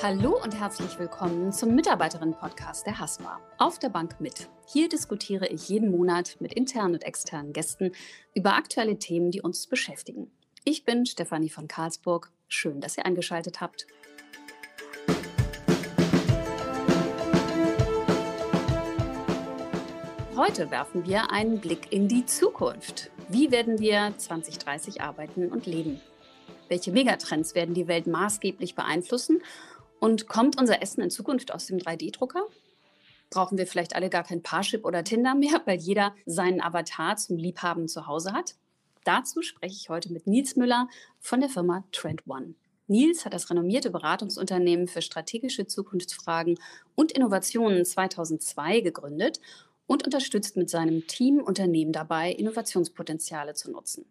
Hallo und herzlich willkommen zum Mitarbeiterinnen-Podcast der HASPA auf der Bank mit. Hier diskutiere ich jeden Monat mit internen und externen Gästen über aktuelle Themen, die uns beschäftigen. Ich bin Stefanie von Karlsburg. Schön, dass ihr eingeschaltet habt. Heute werfen wir einen Blick in die Zukunft. Wie werden wir 2030 arbeiten und leben? Welche Megatrends werden die Welt maßgeblich beeinflussen und kommt unser Essen in Zukunft aus dem 3D-Drucker? Brauchen wir vielleicht alle gar kein Parship oder Tinder mehr, weil jeder seinen Avatar zum Liebhaben zu Hause hat? Dazu spreche ich heute mit Nils Müller von der Firma Trend One. Nils hat das renommierte Beratungsunternehmen für strategische Zukunftsfragen und Innovationen 2002 gegründet und unterstützt mit seinem Team Unternehmen dabei, Innovationspotenziale zu nutzen.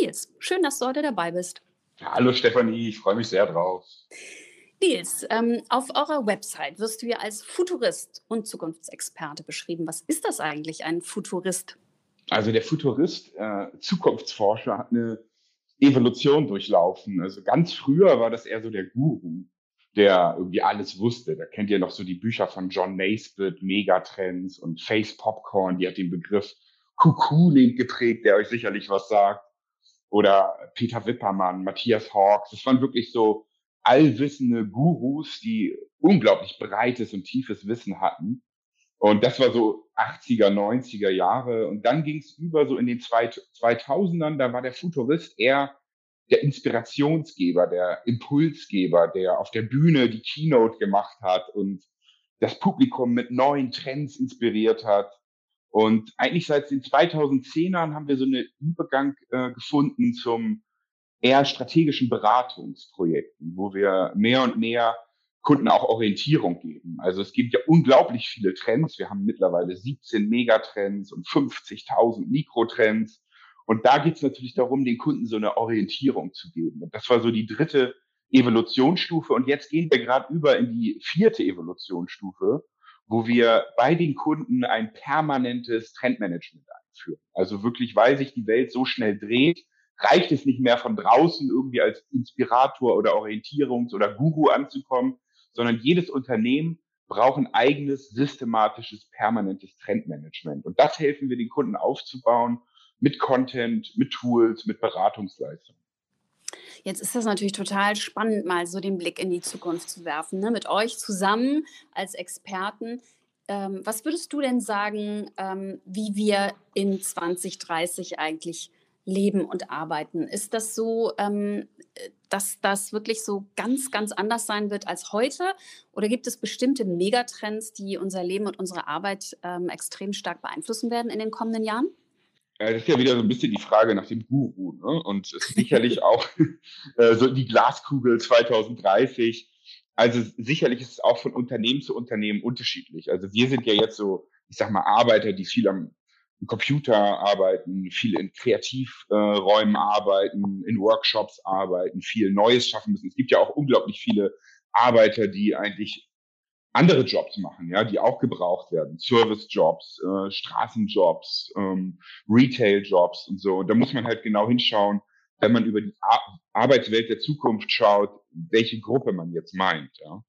Nils, schön, dass du heute dabei bist. Hallo Stefanie, ich freue mich sehr drauf. Nils, ähm, auf eurer Website wirst du ja als Futurist und Zukunftsexperte beschrieben. Was ist das eigentlich, ein Futurist? Also der Futurist, äh, Zukunftsforscher, hat eine Evolution durchlaufen. Also ganz früher war das eher so der Guru, der irgendwie alles wusste. Da kennt ihr noch so die Bücher von John Naisbitt, Megatrends und Face Popcorn, die hat den Begriff Cocooning geprägt, der euch sicherlich was sagt. Oder Peter Wippermann, Matthias Hawks. Das waren wirklich so allwissende Gurus, die unglaublich breites und tiefes Wissen hatten. Und das war so 80er, 90er Jahre. Und dann ging es über so in den 2000ern, da war der Futurist eher der Inspirationsgeber, der Impulsgeber, der auf der Bühne die Keynote gemacht hat und das Publikum mit neuen Trends inspiriert hat. Und eigentlich seit den 2010ern haben wir so einen Übergang äh, gefunden zum eher strategischen Beratungsprojekten, wo wir mehr und mehr Kunden auch Orientierung geben. Also es gibt ja unglaublich viele Trends. Wir haben mittlerweile 17 Megatrends und 50.000 Mikrotrends. Und da geht es natürlich darum, den Kunden so eine Orientierung zu geben. Und das war so die dritte Evolutionsstufe. Und jetzt gehen wir gerade über in die vierte Evolutionsstufe, wo wir bei den Kunden ein permanentes Trendmanagement einführen. Also wirklich, weil sich die Welt so schnell dreht, reicht es nicht mehr von draußen irgendwie als Inspirator oder Orientierungs- oder Guru anzukommen, sondern jedes Unternehmen braucht ein eigenes systematisches, permanentes Trendmanagement. Und das helfen wir den Kunden aufzubauen mit Content, mit Tools, mit Beratungsleistungen. Jetzt ist das natürlich total spannend, mal so den Blick in die Zukunft zu werfen, ne? mit euch zusammen als Experten. Ähm, was würdest du denn sagen, ähm, wie wir in 2030 eigentlich leben und arbeiten. Ist das so, ähm, dass das wirklich so ganz, ganz anders sein wird als heute? Oder gibt es bestimmte Megatrends, die unser Leben und unsere Arbeit ähm, extrem stark beeinflussen werden in den kommenden Jahren? Ja, das ist ja wieder so ein bisschen die Frage nach dem Guru. Ne? Und sicherlich auch äh, so die Glaskugel 2030. Also sicherlich ist es auch von Unternehmen zu Unternehmen unterschiedlich. Also wir sind ja jetzt so, ich sag mal, Arbeiter, die viel am Computer arbeiten, viel in Kreativräumen äh, arbeiten, in Workshops arbeiten, viel Neues schaffen müssen. Es gibt ja auch unglaublich viele Arbeiter, die eigentlich andere Jobs machen, ja, die auch gebraucht werden. Service-Jobs, äh, Straßenjobs, ähm, Retail-Jobs und so. Und da muss man halt genau hinschauen, wenn man über die Ar Arbeitswelt der Zukunft schaut, welche Gruppe man jetzt meint. Ja.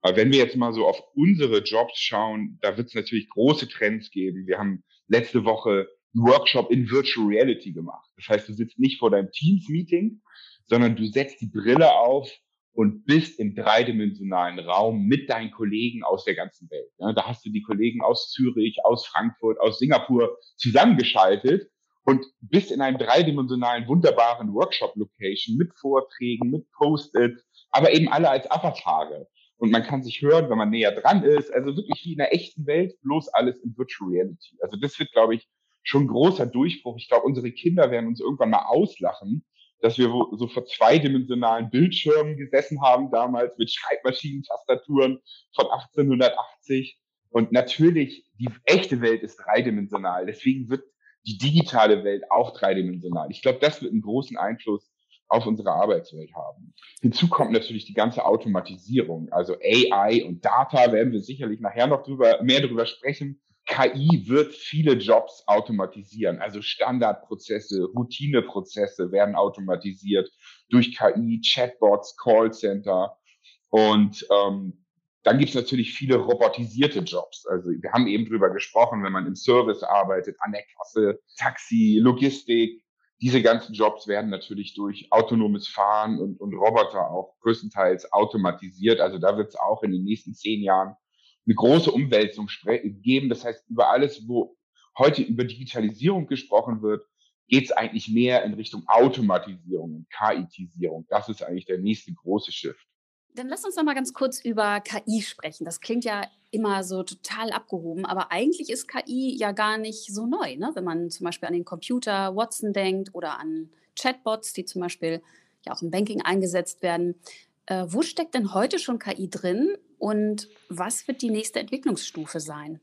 Aber wenn wir jetzt mal so auf unsere Jobs schauen, da wird es natürlich große Trends geben. Wir haben letzte Woche einen Workshop in Virtual Reality gemacht. Das heißt, du sitzt nicht vor deinem Teams-Meeting, sondern du setzt die Brille auf und bist im dreidimensionalen Raum mit deinen Kollegen aus der ganzen Welt. Ja, da hast du die Kollegen aus Zürich, aus Frankfurt, aus Singapur zusammengeschaltet und bist in einem dreidimensionalen, wunderbaren Workshop-Location mit Vorträgen, mit Post-its, aber eben alle als Avatare und man kann sich hören, wenn man näher dran ist. Also wirklich wie in der echten Welt, bloß alles in Virtual Reality. Also das wird, glaube ich, schon ein großer Durchbruch. Ich glaube, unsere Kinder werden uns irgendwann mal auslachen, dass wir so vor zweidimensionalen Bildschirmen gesessen haben damals mit Schreibmaschinentastaturen von 1880. Und natürlich, die echte Welt ist dreidimensional. Deswegen wird die digitale Welt auch dreidimensional. Ich glaube, das wird einen großen Einfluss auf unsere Arbeitswelt haben. Hinzu kommt natürlich die ganze Automatisierung, also AI und Data werden wir sicherlich nachher noch drüber, mehr darüber sprechen. KI wird viele Jobs automatisieren, also Standardprozesse, Routineprozesse werden automatisiert durch KI, Chatbots, Callcenter. Und ähm, dann gibt es natürlich viele robotisierte Jobs. Also wir haben eben drüber gesprochen, wenn man im Service arbeitet, an der Kasse, Taxi, Logistik. Diese ganzen Jobs werden natürlich durch autonomes Fahren und, und Roboter auch größtenteils automatisiert. Also da wird es auch in den nächsten zehn Jahren eine große Umwälzung geben. Das heißt, über alles, wo heute über Digitalisierung gesprochen wird, geht es eigentlich mehr in Richtung Automatisierung und KItisierung. Das ist eigentlich der nächste große Shift. Dann lass uns noch mal ganz kurz über KI sprechen. Das klingt ja immer so total abgehoben, aber eigentlich ist KI ja gar nicht so neu, ne? wenn man zum Beispiel an den Computer Watson denkt oder an Chatbots, die zum Beispiel ja auch im Banking eingesetzt werden. Äh, wo steckt denn heute schon KI drin und was wird die nächste Entwicklungsstufe sein?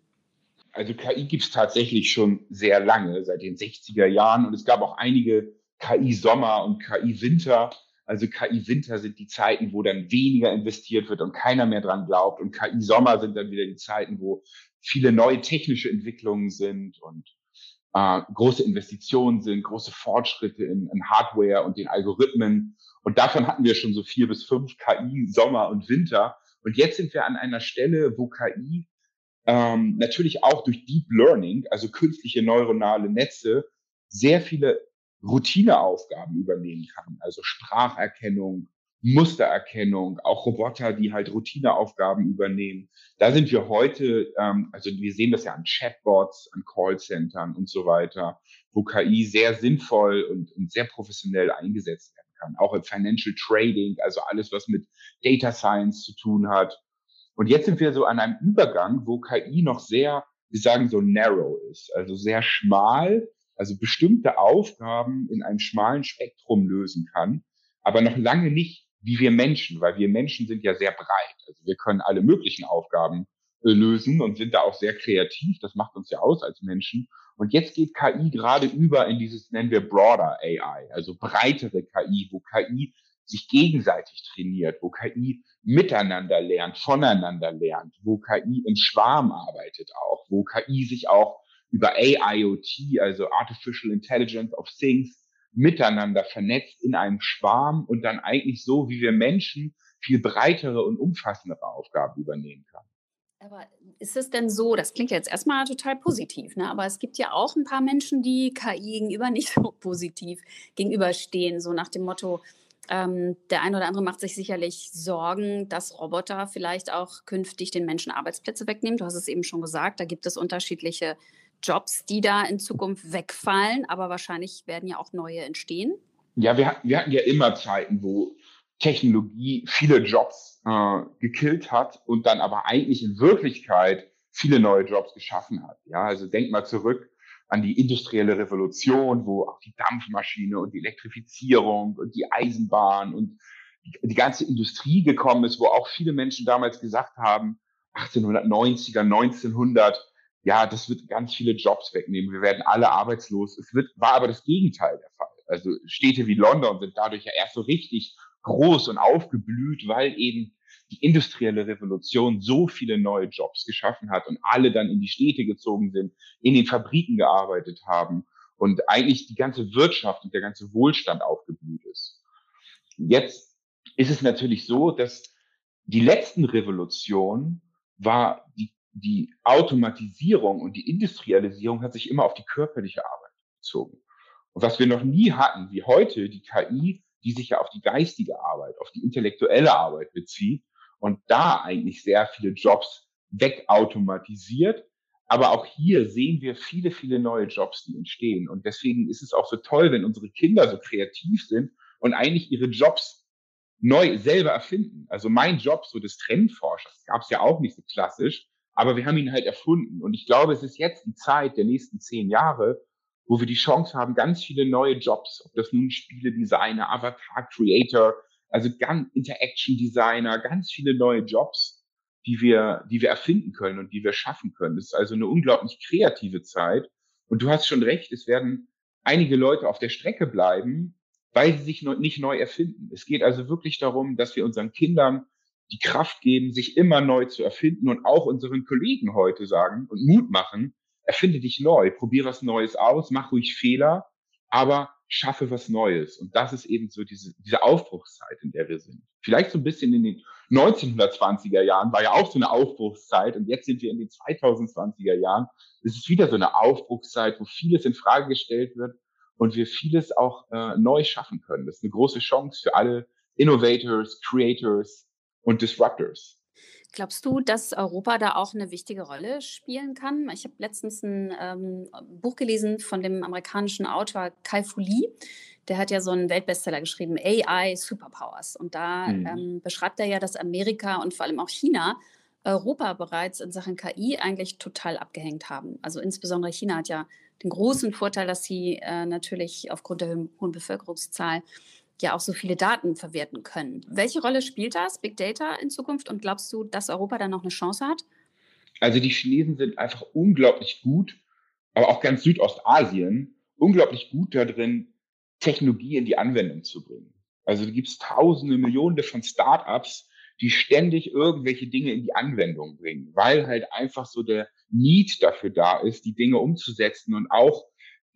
Also KI gibt es tatsächlich schon sehr lange, seit den 60er Jahren und es gab auch einige KI-Sommer und KI-Winter also KI-Winter sind die Zeiten, wo dann weniger investiert wird und keiner mehr dran glaubt. Und KI-Sommer sind dann wieder die Zeiten, wo viele neue technische Entwicklungen sind und äh, große Investitionen sind, große Fortschritte in, in Hardware und den Algorithmen. Und davon hatten wir schon so vier bis fünf KI, Sommer und Winter. Und jetzt sind wir an einer Stelle, wo KI ähm, natürlich auch durch Deep Learning, also künstliche neuronale Netze, sehr viele Routineaufgaben übernehmen kann. Also Spracherkennung, Mustererkennung, auch Roboter, die halt Routineaufgaben übernehmen. Da sind wir heute, ähm, also wir sehen das ja an Chatbots, an Callcentern und so weiter, wo KI sehr sinnvoll und, und sehr professionell eingesetzt werden kann. Auch im Financial Trading, also alles, was mit Data Science zu tun hat. Und jetzt sind wir so an einem Übergang, wo KI noch sehr, wir sagen so narrow ist, also sehr schmal also bestimmte Aufgaben in einem schmalen Spektrum lösen kann, aber noch lange nicht wie wir Menschen, weil wir Menschen sind ja sehr breit. Also wir können alle möglichen Aufgaben äh, lösen und sind da auch sehr kreativ. Das macht uns ja aus als Menschen. Und jetzt geht KI gerade über in dieses, nennen wir Broader AI, also breitere KI, wo KI sich gegenseitig trainiert, wo KI miteinander lernt, voneinander lernt, wo KI im Schwarm arbeitet auch, wo KI sich auch über AIoT, also Artificial Intelligence of Things, miteinander vernetzt in einem Schwarm und dann eigentlich so, wie wir Menschen viel breitere und umfassendere Aufgaben übernehmen kann. Aber ist es denn so, das klingt jetzt erstmal total positiv, ne? aber es gibt ja auch ein paar Menschen, die KI gegenüber nicht so positiv gegenüberstehen, so nach dem Motto, ähm, der eine oder andere macht sich sicherlich Sorgen, dass Roboter vielleicht auch künftig den Menschen Arbeitsplätze wegnehmen. Du hast es eben schon gesagt, da gibt es unterschiedliche Jobs, die da in Zukunft wegfallen, aber wahrscheinlich werden ja auch neue entstehen. Ja, wir, wir hatten ja immer Zeiten, wo Technologie viele Jobs äh, gekillt hat und dann aber eigentlich in Wirklichkeit viele neue Jobs geschaffen hat. Ja, also denk mal zurück an die industrielle Revolution, wo auch die Dampfmaschine und die Elektrifizierung und die Eisenbahn und die, ganze Industrie gekommen ist, wo auch viele Menschen damals gesagt haben, 1890er, 1900, ja, das wird ganz viele Jobs wegnehmen, wir werden alle arbeitslos. Es wird, war aber das Gegenteil der Fall. Also Städte wie London sind dadurch ja erst so richtig groß und aufgeblüht, weil eben die industrielle Revolution so viele neue Jobs geschaffen hat und alle dann in die Städte gezogen sind, in den Fabriken gearbeitet haben und eigentlich die ganze Wirtschaft und der ganze Wohlstand aufgeblüht ist. Jetzt ist es natürlich so, dass die letzten Revolutionen war die die Automatisierung und die Industrialisierung hat sich immer auf die körperliche Arbeit bezogen. Und was wir noch nie hatten, wie heute, die KI, die sich ja auf die geistige Arbeit, auf die intellektuelle Arbeit bezieht und da eigentlich sehr viele Jobs wegautomatisiert. Aber auch hier sehen wir viele, viele neue Jobs, die entstehen. Und deswegen ist es auch so toll, wenn unsere Kinder so kreativ sind und eigentlich ihre Jobs neu selber erfinden. Also mein Job, so des Trendforschers, gab es ja auch nicht so klassisch, aber wir haben ihn halt erfunden. Und ich glaube, es ist jetzt die Zeit der nächsten zehn Jahre, wo wir die Chance haben, ganz viele neue Jobs, ob das nun Spiele-Designer, Avatar-Creator, also ganz Interaction-Designer, ganz viele neue Jobs, die wir, die wir erfinden können und die wir schaffen können. Es ist also eine unglaublich kreative Zeit. Und du hast schon recht, es werden einige Leute auf der Strecke bleiben, weil sie sich nicht neu erfinden. Es geht also wirklich darum, dass wir unseren Kindern die Kraft geben, sich immer neu zu erfinden und auch unseren Kollegen heute sagen und Mut machen, erfinde dich neu, probiere was Neues aus, mach ruhig Fehler, aber schaffe was Neues. Und das ist eben so diese, diese Aufbruchszeit, in der wir sind. Vielleicht so ein bisschen in den 1920er Jahren war ja auch so eine Aufbruchszeit und jetzt sind wir in den 2020er Jahren. Es ist wieder so eine Aufbruchszeit, wo vieles in Frage gestellt wird und wir vieles auch äh, neu schaffen können. Das ist eine große Chance für alle Innovators, Creators und Disruptors. Glaubst du, dass Europa da auch eine wichtige Rolle spielen kann? Ich habe letztens ein ähm, Buch gelesen von dem amerikanischen Autor Kai Fu Lee. Der hat ja so einen Weltbestseller geschrieben, AI Superpowers. Und da mhm. ähm, beschreibt er ja, dass Amerika und vor allem auch China Europa bereits in Sachen KI eigentlich total abgehängt haben. Also insbesondere China hat ja den großen Vorteil, dass sie äh, natürlich aufgrund der hohen Bevölkerungszahl ja auch so viele Daten verwerten können. Welche Rolle spielt das, Big Data in Zukunft? Und glaubst du, dass Europa da noch eine Chance hat? Also die Chinesen sind einfach unglaublich gut, aber auch ganz Südostasien, unglaublich gut darin, Technologie in die Anwendung zu bringen. Also gibt es tausende, Millionen von Startups, die ständig irgendwelche Dinge in die Anwendung bringen, weil halt einfach so der Need dafür da ist, die Dinge umzusetzen und auch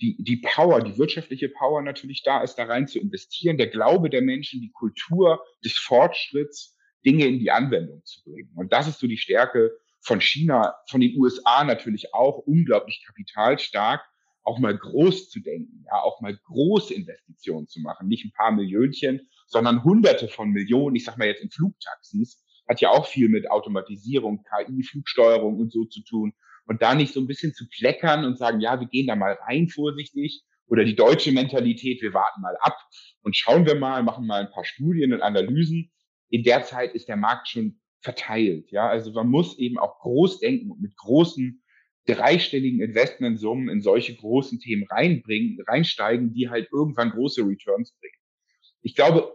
die, die Power, die wirtschaftliche Power natürlich da ist, da rein zu investieren, der Glaube der Menschen, die Kultur des Fortschritts, Dinge in die Anwendung zu bringen. Und das ist so die Stärke von China, von den USA natürlich auch unglaublich kapitalstark, auch mal groß zu denken, ja, auch mal große Investitionen zu machen, nicht ein paar Millionchen, sondern hunderte von Millionen, ich sag mal jetzt in Flugtaxis, hat ja auch viel mit Automatisierung, KI, Flugsteuerung und so zu tun und da nicht so ein bisschen zu kleckern und sagen, ja, wir gehen da mal rein vorsichtig oder die deutsche Mentalität, wir warten mal ab und schauen wir mal, machen mal ein paar Studien und Analysen. In der Zeit ist der Markt schon verteilt. Ja, also man muss eben auch groß denken und mit großen dreistelligen Investmentsummen in solche großen Themen reinbringen, reinsteigen, die halt irgendwann große Returns bringen. Ich glaube,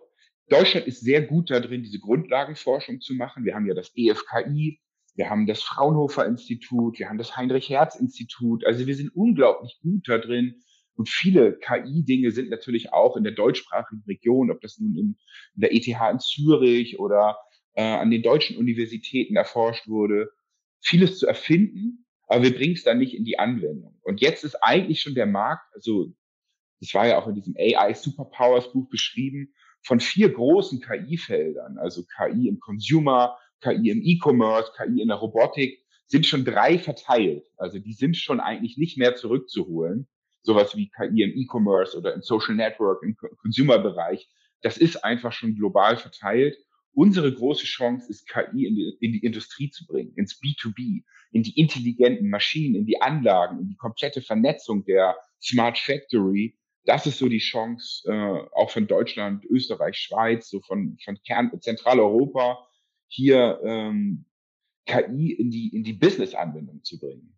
Deutschland ist sehr gut darin, diese Grundlagenforschung zu machen. Wir haben ja das EFKI, wir haben das Fraunhofer Institut, wir haben das Heinrich Herz Institut. Also wir sind unglaublich gut da drin. Und viele KI-Dinge sind natürlich auch in der deutschsprachigen Region, ob das nun in, in der ETH in Zürich oder äh, an den deutschen Universitäten erforscht wurde, vieles zu erfinden, aber wir bringen es dann nicht in die Anwendung. Und jetzt ist eigentlich schon der Markt, also das war ja auch in diesem AI Superpowers Buch beschrieben, von vier großen KI-Feldern, also KI im Consumer, KI im E-Commerce, KI in der Robotik, sind schon drei verteilt. Also die sind schon eigentlich nicht mehr zurückzuholen. Sowas wie KI im E-Commerce oder im Social Network, im Consumer-Bereich. Das ist einfach schon global verteilt. Unsere große Chance ist, KI in die, in die Industrie zu bringen, ins B2B, in die intelligenten Maschinen, in die Anlagen, in die komplette Vernetzung der Smart Factory. Das ist so die Chance, äh, auch von Deutschland, Österreich, Schweiz, so von, von Kern, Zentraleuropa, hier ähm, KI in die, in die Business-Anwendung zu bringen.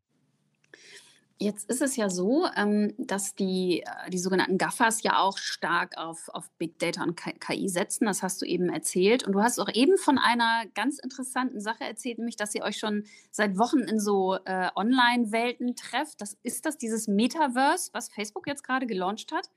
Jetzt ist es ja so, ähm, dass die, äh, die sogenannten GAFAs ja auch stark auf, auf Big Data und KI setzen. Das hast du eben erzählt. Und du hast auch eben von einer ganz interessanten Sache erzählt, nämlich, dass ihr euch schon seit Wochen in so äh, Online-Welten trefft. Das, ist das dieses Metaverse, was Facebook jetzt gerade gelauncht hat?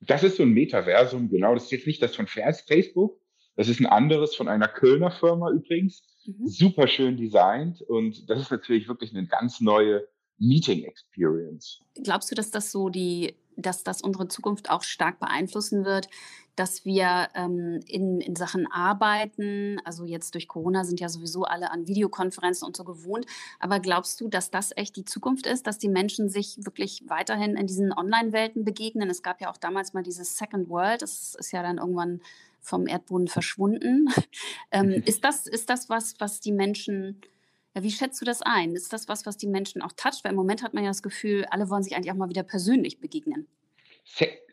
Das ist so ein Metaversum, genau. Das ist jetzt nicht das von Facebook, das ist ein anderes von einer Kölner Firma übrigens. Mhm. Super schön designt und das ist natürlich wirklich eine ganz neue Meeting Experience. Glaubst du, dass das so die, dass das unsere Zukunft auch stark beeinflussen wird, dass wir ähm, in, in Sachen Arbeiten, also jetzt durch Corona sind ja sowieso alle an Videokonferenzen und so gewohnt, aber glaubst du, dass das echt die Zukunft ist, dass die Menschen sich wirklich weiterhin in diesen Online-Welten begegnen? Es gab ja auch damals mal dieses Second World, das ist ja dann irgendwann vom Erdboden verschwunden. ähm, ist, das, ist das was, was die Menschen, ja, wie schätzt du das ein? Ist das was, was die Menschen auch toucht? Weil im Moment hat man ja das Gefühl, alle wollen sich eigentlich auch mal wieder persönlich begegnen.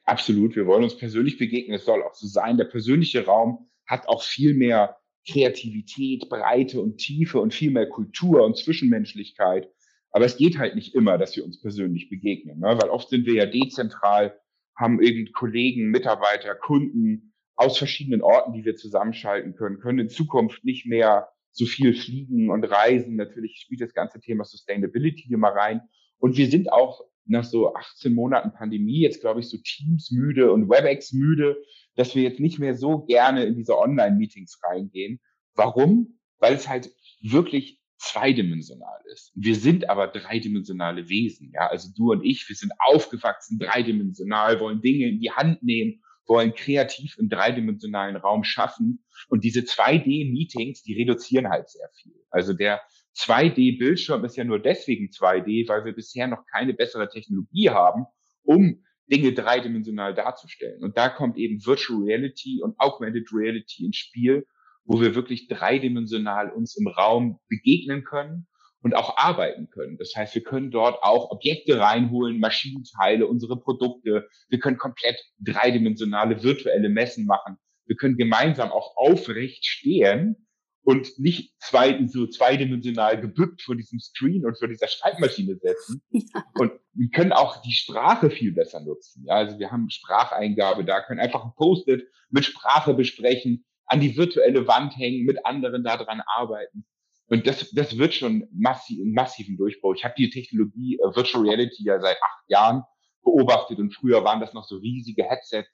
Absolut, wir wollen uns persönlich begegnen. Es soll auch so sein. Der persönliche Raum hat auch viel mehr Kreativität, Breite und Tiefe und viel mehr Kultur und Zwischenmenschlichkeit. Aber es geht halt nicht immer, dass wir uns persönlich begegnen, ne? weil oft sind wir ja dezentral, haben irgendwie Kollegen, Mitarbeiter, Kunden, aus verschiedenen Orten, die wir zusammenschalten können, können in Zukunft nicht mehr so viel fliegen und reisen. Natürlich spielt das ganze Thema Sustainability immer rein. Und wir sind auch nach so 18 Monaten Pandemie jetzt, glaube ich, so Teams müde und WebEx müde, dass wir jetzt nicht mehr so gerne in diese Online-Meetings reingehen. Warum? Weil es halt wirklich zweidimensional ist. Wir sind aber dreidimensionale Wesen. Ja, also du und ich, wir sind aufgewachsen dreidimensional, wollen Dinge in die Hand nehmen, wollen kreativ im dreidimensionalen Raum schaffen. Und diese 2D-Meetings, die reduzieren halt sehr viel. Also der 2D-Bildschirm ist ja nur deswegen 2D, weil wir bisher noch keine bessere Technologie haben, um Dinge dreidimensional darzustellen. Und da kommt eben Virtual Reality und Augmented Reality ins Spiel, wo wir wirklich dreidimensional uns im Raum begegnen können und auch arbeiten können. Das heißt, wir können dort auch Objekte reinholen, Maschinenteile, unsere Produkte. Wir können komplett dreidimensionale virtuelle Messen machen. Wir können gemeinsam auch aufrecht stehen und nicht zwei, so zweidimensional gebückt vor diesem Screen und vor dieser Schreibmaschine setzen. Ja. Und wir können auch die Sprache viel besser nutzen. Ja, also wir haben Spracheingabe da, können einfach ein Post-it mit Sprache besprechen, an die virtuelle Wand hängen, mit anderen daran arbeiten. Und das, das wird schon massiv, massiven Durchbruch. Ich habe die Technologie äh, Virtual Reality ja seit acht Jahren beobachtet und früher waren das noch so riesige Headsets.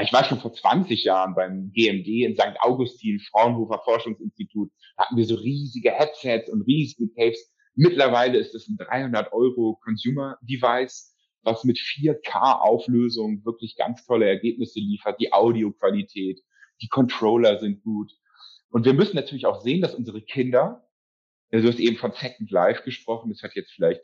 Ich war schon vor 20 Jahren beim GMD in St. Augustin, Fraunhofer Forschungsinstitut. Hatten wir so riesige Headsets und riesige Tapes. Mittlerweile ist es ein 300 Euro Consumer Device, was mit 4K Auflösung wirklich ganz tolle Ergebnisse liefert. Die Audioqualität, die Controller sind gut. Und wir müssen natürlich auch sehen, dass unsere Kinder Du hast eben von Second Life gesprochen. Das hat jetzt vielleicht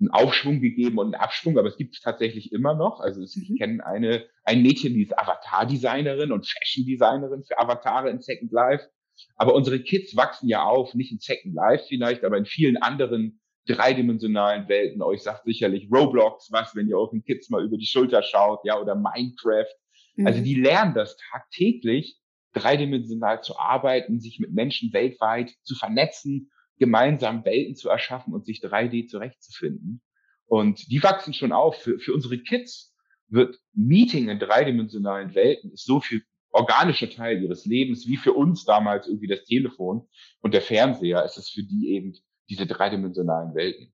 einen Aufschwung gegeben und einen Abschwung, aber es gibt es tatsächlich immer noch. Also ich mhm. kenne eine, ein Mädchen, die ist Avatar-Designerin und Fashion-Designerin für Avatare in Second Life. Aber unsere Kids wachsen ja auf, nicht in Second Life vielleicht, aber in vielen anderen dreidimensionalen Welten. Euch sagt sicherlich Roblox was, wenn ihr euren Kids mal über die Schulter schaut, ja, oder Minecraft. Also mhm. Also die lernen das tagtäglich, dreidimensional zu arbeiten, sich mit Menschen weltweit zu vernetzen gemeinsam Welten zu erschaffen und sich 3D zurechtzufinden. Und die wachsen schon auf. Für, für unsere Kids wird Meeting in dreidimensionalen Welten ist so viel organischer Teil ihres Lebens, wie für uns damals irgendwie das Telefon und der Fernseher, ist es für die eben diese dreidimensionalen Welten.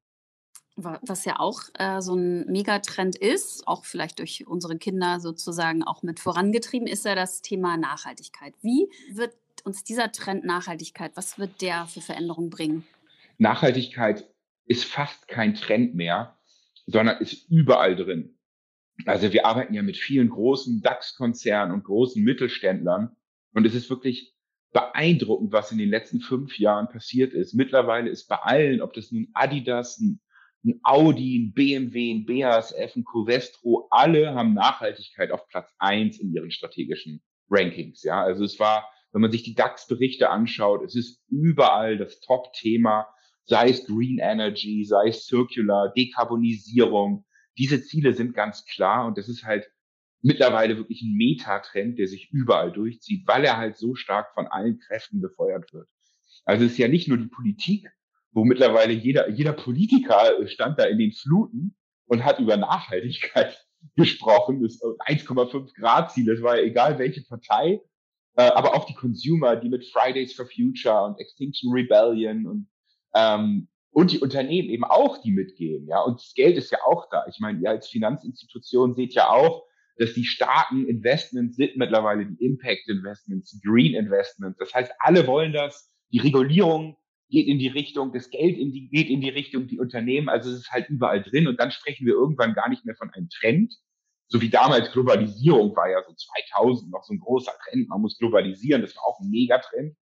Was ja auch äh, so ein Megatrend ist, auch vielleicht durch unsere Kinder sozusagen auch mit vorangetrieben, ist ja das Thema Nachhaltigkeit. Wie wird uns dieser Trend Nachhaltigkeit, was wird der für Veränderungen bringen? Nachhaltigkeit ist fast kein Trend mehr, sondern ist überall drin. Also wir arbeiten ja mit vielen großen DAX-Konzernen und großen Mittelständlern und es ist wirklich beeindruckend, was in den letzten fünf Jahren passiert ist. Mittlerweile ist bei allen, ob das nun Adidas, ein, ein Audi, ein BMW, ein BASF, ein Covestro, alle haben Nachhaltigkeit auf Platz eins in ihren strategischen Rankings. Ja, also es war wenn man sich die DAX-Berichte anschaut, es ist überall das Top-Thema, sei es Green Energy, sei es Circular, Dekarbonisierung. Diese Ziele sind ganz klar und das ist halt mittlerweile wirklich ein Metatrend, der sich überall durchzieht, weil er halt so stark von allen Kräften befeuert wird. Also es ist ja nicht nur die Politik, wo mittlerweile jeder, jeder Politiker stand da in den Fluten und hat über Nachhaltigkeit gesprochen, das 1,5 Grad Ziel, es war ja egal welche Partei, äh, aber auch die Consumer, die mit Fridays for Future und Extinction Rebellion und ähm, und die Unternehmen eben auch, die mitgehen, ja. Und das Geld ist ja auch da. Ich meine, ihr als Finanzinstitution seht ja auch, dass die starken Investments sind mittlerweile die Impact Investments, Green Investments. Das heißt, alle wollen das. Die Regulierung geht in die Richtung, das Geld in die, geht in die Richtung, die Unternehmen. Also es ist halt überall drin. Und dann sprechen wir irgendwann gar nicht mehr von einem Trend, so wie damals Globalisierung war ja so 2000 noch so ein großer Trend, man muss globalisieren, das war auch ein Megatrend.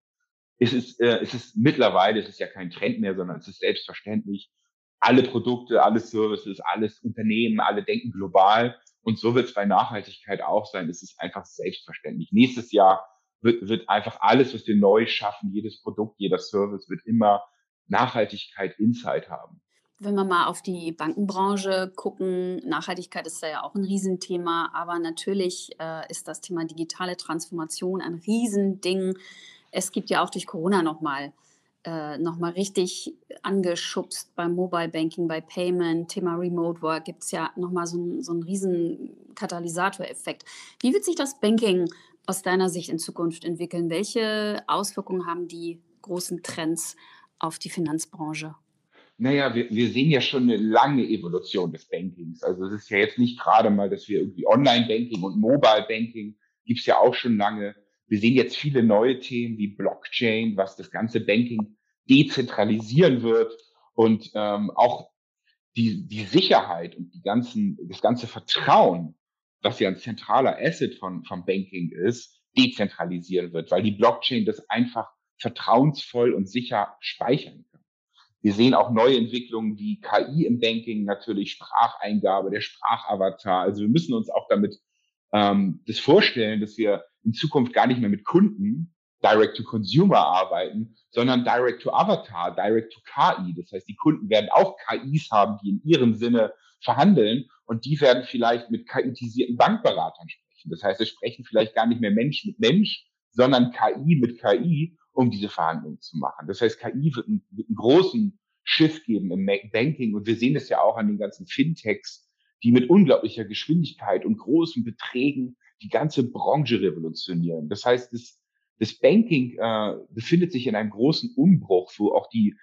Es ist, äh, es ist mittlerweile, es ist ja kein Trend mehr, sondern es ist selbstverständlich. Alle Produkte, alle Services, alles Unternehmen, alle denken global. Und so wird es bei Nachhaltigkeit auch sein. Es ist einfach selbstverständlich. Nächstes Jahr wird, wird einfach alles, was wir neu schaffen, jedes Produkt, jeder Service wird immer Nachhaltigkeit Insight haben. Wenn wir mal auf die Bankenbranche gucken, Nachhaltigkeit ist da ja auch ein Riesenthema, aber natürlich äh, ist das Thema digitale Transformation ein Riesending. Es gibt ja auch durch Corona nochmal äh, noch richtig angeschubst beim Mobile Banking, bei Payment, Thema Remote Work gibt es ja nochmal so, so einen riesen Katalysatoreffekt. Wie wird sich das Banking aus deiner Sicht in Zukunft entwickeln? Welche Auswirkungen haben die großen Trends auf die Finanzbranche? Naja, wir, wir sehen ja schon eine lange Evolution des Bankings. Also es ist ja jetzt nicht gerade mal, dass wir irgendwie Online-Banking und Mobile-Banking gibt's ja auch schon lange. Wir sehen jetzt viele neue Themen wie Blockchain, was das ganze Banking dezentralisieren wird und ähm, auch die, die Sicherheit und die ganzen, das ganze Vertrauen, was ja ein zentraler Asset von, vom Banking ist, dezentralisieren wird, weil die Blockchain das einfach vertrauensvoll und sicher speichern. Wir sehen auch neue Entwicklungen wie KI im Banking, natürlich Spracheingabe, der Sprachavatar. Also wir müssen uns auch damit ähm, das vorstellen, dass wir in Zukunft gar nicht mehr mit Kunden Direct-to-Consumer arbeiten, sondern Direct-to-Avatar, Direct-to-KI. Das heißt, die Kunden werden auch KIs haben, die in ihrem Sinne verhandeln und die werden vielleicht mit KI-tisierten Bankberatern sprechen. Das heißt, es sprechen vielleicht gar nicht mehr Mensch mit Mensch, sondern KI mit KI, um diese Verhandlungen zu machen. Das heißt, KI wird einen, wird einen großen Schiff geben im Banking und wir sehen es ja auch an den ganzen Fintechs, die mit unglaublicher Geschwindigkeit und großen Beträgen die ganze Branche revolutionieren. Das heißt, das, das Banking äh, befindet sich in einem großen Umbruch, wo auch die,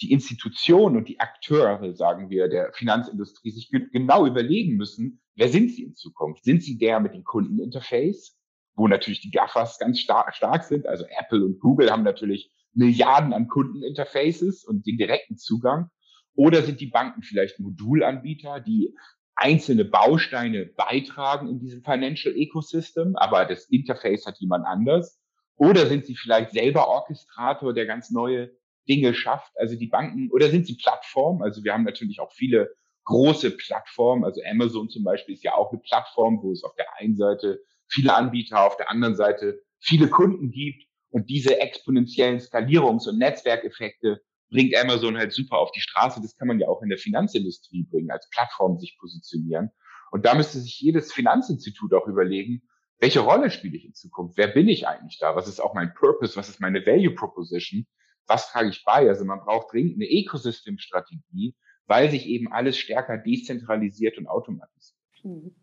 die Institutionen und die Akteure, sagen wir, der Finanzindustrie sich ge genau überlegen müssen, wer sind sie in Zukunft? Sind sie der mit dem Kundeninterface, wo natürlich die GAFAs ganz stark, stark sind? Also Apple und Google haben natürlich Milliarden an Kundeninterfaces und den direkten Zugang. Oder sind die Banken vielleicht Modulanbieter, die einzelne Bausteine beitragen in diesem Financial Ecosystem, aber das Interface hat jemand anders? Oder sind sie vielleicht selber Orchestrator, der ganz neue Dinge schafft? Also die Banken, oder sind sie Plattform? Also wir haben natürlich auch viele große Plattformen. Also Amazon zum Beispiel ist ja auch eine Plattform, wo es auf der einen Seite viele Anbieter, auf der anderen Seite viele Kunden gibt. Und diese exponentiellen Skalierungs- und Netzwerkeffekte bringt Amazon halt super auf die Straße. Das kann man ja auch in der Finanzindustrie bringen, als Plattform sich positionieren. Und da müsste sich jedes Finanzinstitut auch überlegen, welche Rolle spiele ich in Zukunft? Wer bin ich eigentlich da? Was ist auch mein Purpose? Was ist meine Value Proposition? Was trage ich bei? Also man braucht dringend eine Ecosystem-Strategie, weil sich eben alles stärker dezentralisiert und automatisiert. Mhm.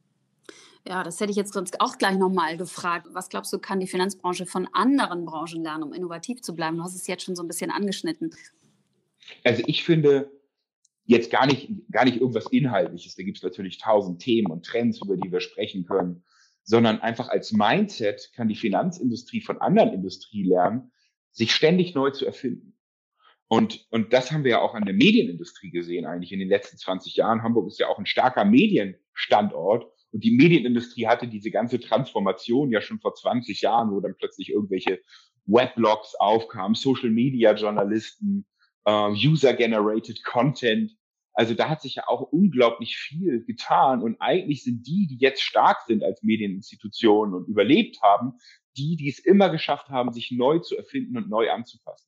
Ja, das hätte ich jetzt sonst auch gleich nochmal gefragt. Was glaubst du, kann die Finanzbranche von anderen Branchen lernen, um innovativ zu bleiben? Du hast es jetzt schon so ein bisschen angeschnitten. Also ich finde jetzt gar nicht, gar nicht irgendwas Inhaltliches. Da gibt es natürlich tausend Themen und Trends, über die wir sprechen können, sondern einfach als Mindset kann die Finanzindustrie von anderen Industrie lernen, sich ständig neu zu erfinden. Und, und das haben wir ja auch an der Medienindustrie gesehen, eigentlich in den letzten 20 Jahren. Hamburg ist ja auch ein starker Medienstandort. Und die Medienindustrie hatte diese ganze Transformation ja schon vor 20 Jahren, wo dann plötzlich irgendwelche Weblogs aufkamen, Social Media Journalisten, ähm, User-Generated Content. Also da hat sich ja auch unglaublich viel getan. Und eigentlich sind die, die jetzt stark sind als Medieninstitutionen und überlebt haben, die, die es immer geschafft haben, sich neu zu erfinden und neu anzupassen.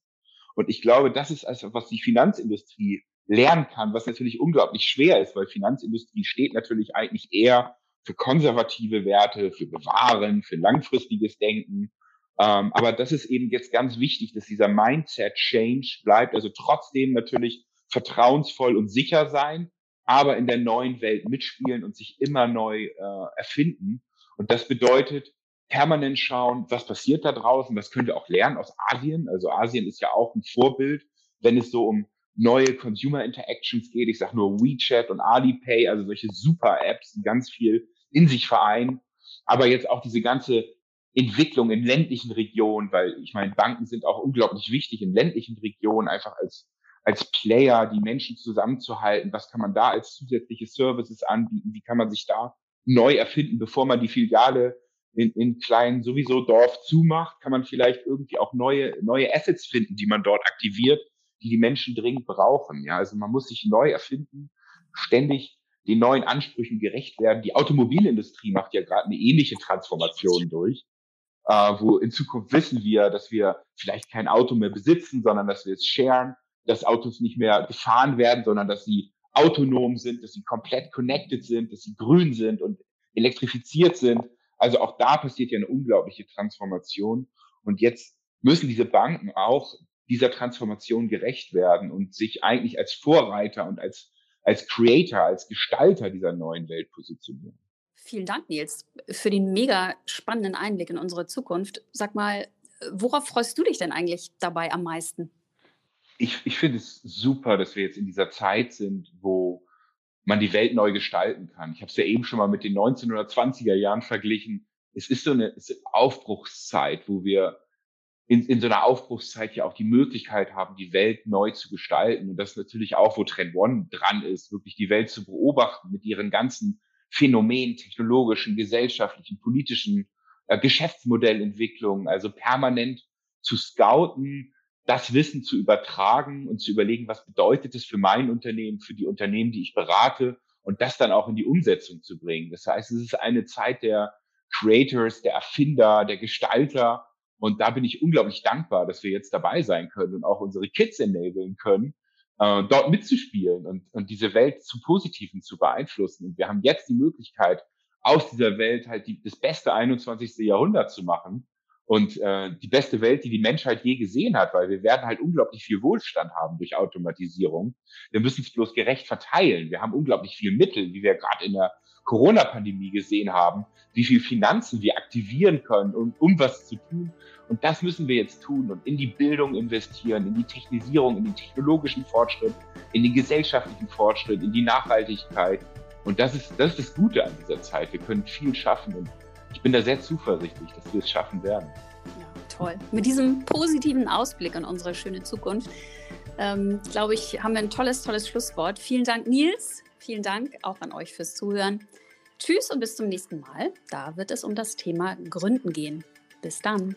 Und ich glaube, das ist also, was die Finanzindustrie lernen kann, was natürlich unglaublich schwer ist, weil Finanzindustrie steht natürlich eigentlich eher für konservative Werte, für Bewahren, für langfristiges Denken. Ähm, aber das ist eben jetzt ganz wichtig, dass dieser Mindset-Change bleibt. Also trotzdem natürlich vertrauensvoll und sicher sein, aber in der neuen Welt mitspielen und sich immer neu äh, erfinden. Und das bedeutet permanent schauen, was passiert da draußen, was können wir auch lernen aus Asien. Also Asien ist ja auch ein Vorbild, wenn es so um neue Consumer Interactions geht. Ich sage nur WeChat und Alipay, also solche super Apps, die ganz viel in sich vereinen. Aber jetzt auch diese ganze Entwicklung in ländlichen Regionen, weil ich meine, Banken sind auch unglaublich wichtig in ländlichen Regionen, einfach als, als Player, die Menschen zusammenzuhalten. Was kann man da als zusätzliche Services anbieten? Wie kann man sich da neu erfinden, bevor man die Filiale in, in kleinen sowieso Dorf zumacht, kann man vielleicht irgendwie auch neue, neue Assets finden, die man dort aktiviert, die die Menschen dringend brauchen. Ja, also man muss sich neu erfinden, ständig den neuen Ansprüchen gerecht werden. Die Automobilindustrie macht ja gerade eine ähnliche Transformation durch äh, wo in Zukunft wissen wir, dass wir vielleicht kein Auto mehr besitzen, sondern dass wir es sharen, dass Autos nicht mehr gefahren werden, sondern dass sie autonom sind, dass sie komplett connected sind, dass sie grün sind und elektrifiziert sind. Also auch da passiert ja eine unglaubliche Transformation. Und jetzt müssen diese Banken auch dieser Transformation gerecht werden und sich eigentlich als Vorreiter und als, als Creator, als Gestalter dieser neuen Welt positionieren. Vielen Dank, Nils, für den mega spannenden Einblick in unsere Zukunft. Sag mal, worauf freust du dich denn eigentlich dabei am meisten? Ich, ich finde es super, dass wir jetzt in dieser Zeit sind, wo man die Welt neu gestalten kann. Ich habe es ja eben schon mal mit den 1920er Jahren verglichen. Es ist so eine, eine Aufbruchszeit, wo wir in, in so einer Aufbruchszeit ja auch die Möglichkeit haben, die Welt neu zu gestalten. Und das natürlich auch, wo Trend One dran ist, wirklich die Welt zu beobachten mit ihren ganzen Phänomenen, technologischen, gesellschaftlichen, politischen äh, Geschäftsmodellentwicklungen, also permanent zu scouten, das Wissen zu übertragen und zu überlegen, was bedeutet es für mein Unternehmen, für die Unternehmen, die ich berate und das dann auch in die Umsetzung zu bringen. Das heißt, es ist eine Zeit der Creators, der Erfinder, der Gestalter. Und da bin ich unglaublich dankbar, dass wir jetzt dabei sein können und auch unsere Kids enablen können, äh, dort mitzuspielen und, und diese Welt zu Positiven zu beeinflussen. Und wir haben jetzt die Möglichkeit, aus dieser Welt halt die, das beste 21. Jahrhundert zu machen und äh, die beste Welt, die die Menschheit je gesehen hat, weil wir werden halt unglaublich viel Wohlstand haben durch Automatisierung. Wir müssen es bloß gerecht verteilen. Wir haben unglaublich viel Mittel, wie wir gerade in der Corona-Pandemie gesehen haben, wie viel Finanzen wir aktivieren können, um, um was zu tun. Und das müssen wir jetzt tun und in die Bildung investieren, in die Technisierung, in den technologischen Fortschritt, in den gesellschaftlichen Fortschritt, in die Nachhaltigkeit. Und das ist, das ist das Gute an dieser Zeit. Wir können viel schaffen und ich bin da sehr zuversichtlich, dass wir es schaffen werden. Ja, toll. Mit diesem positiven Ausblick in unsere schöne Zukunft, ähm, glaube ich, haben wir ein tolles, tolles Schlusswort. Vielen Dank, Nils. Vielen Dank auch an euch fürs Zuhören. Tschüss und bis zum nächsten Mal. Da wird es um das Thema Gründen gehen. Bis dann.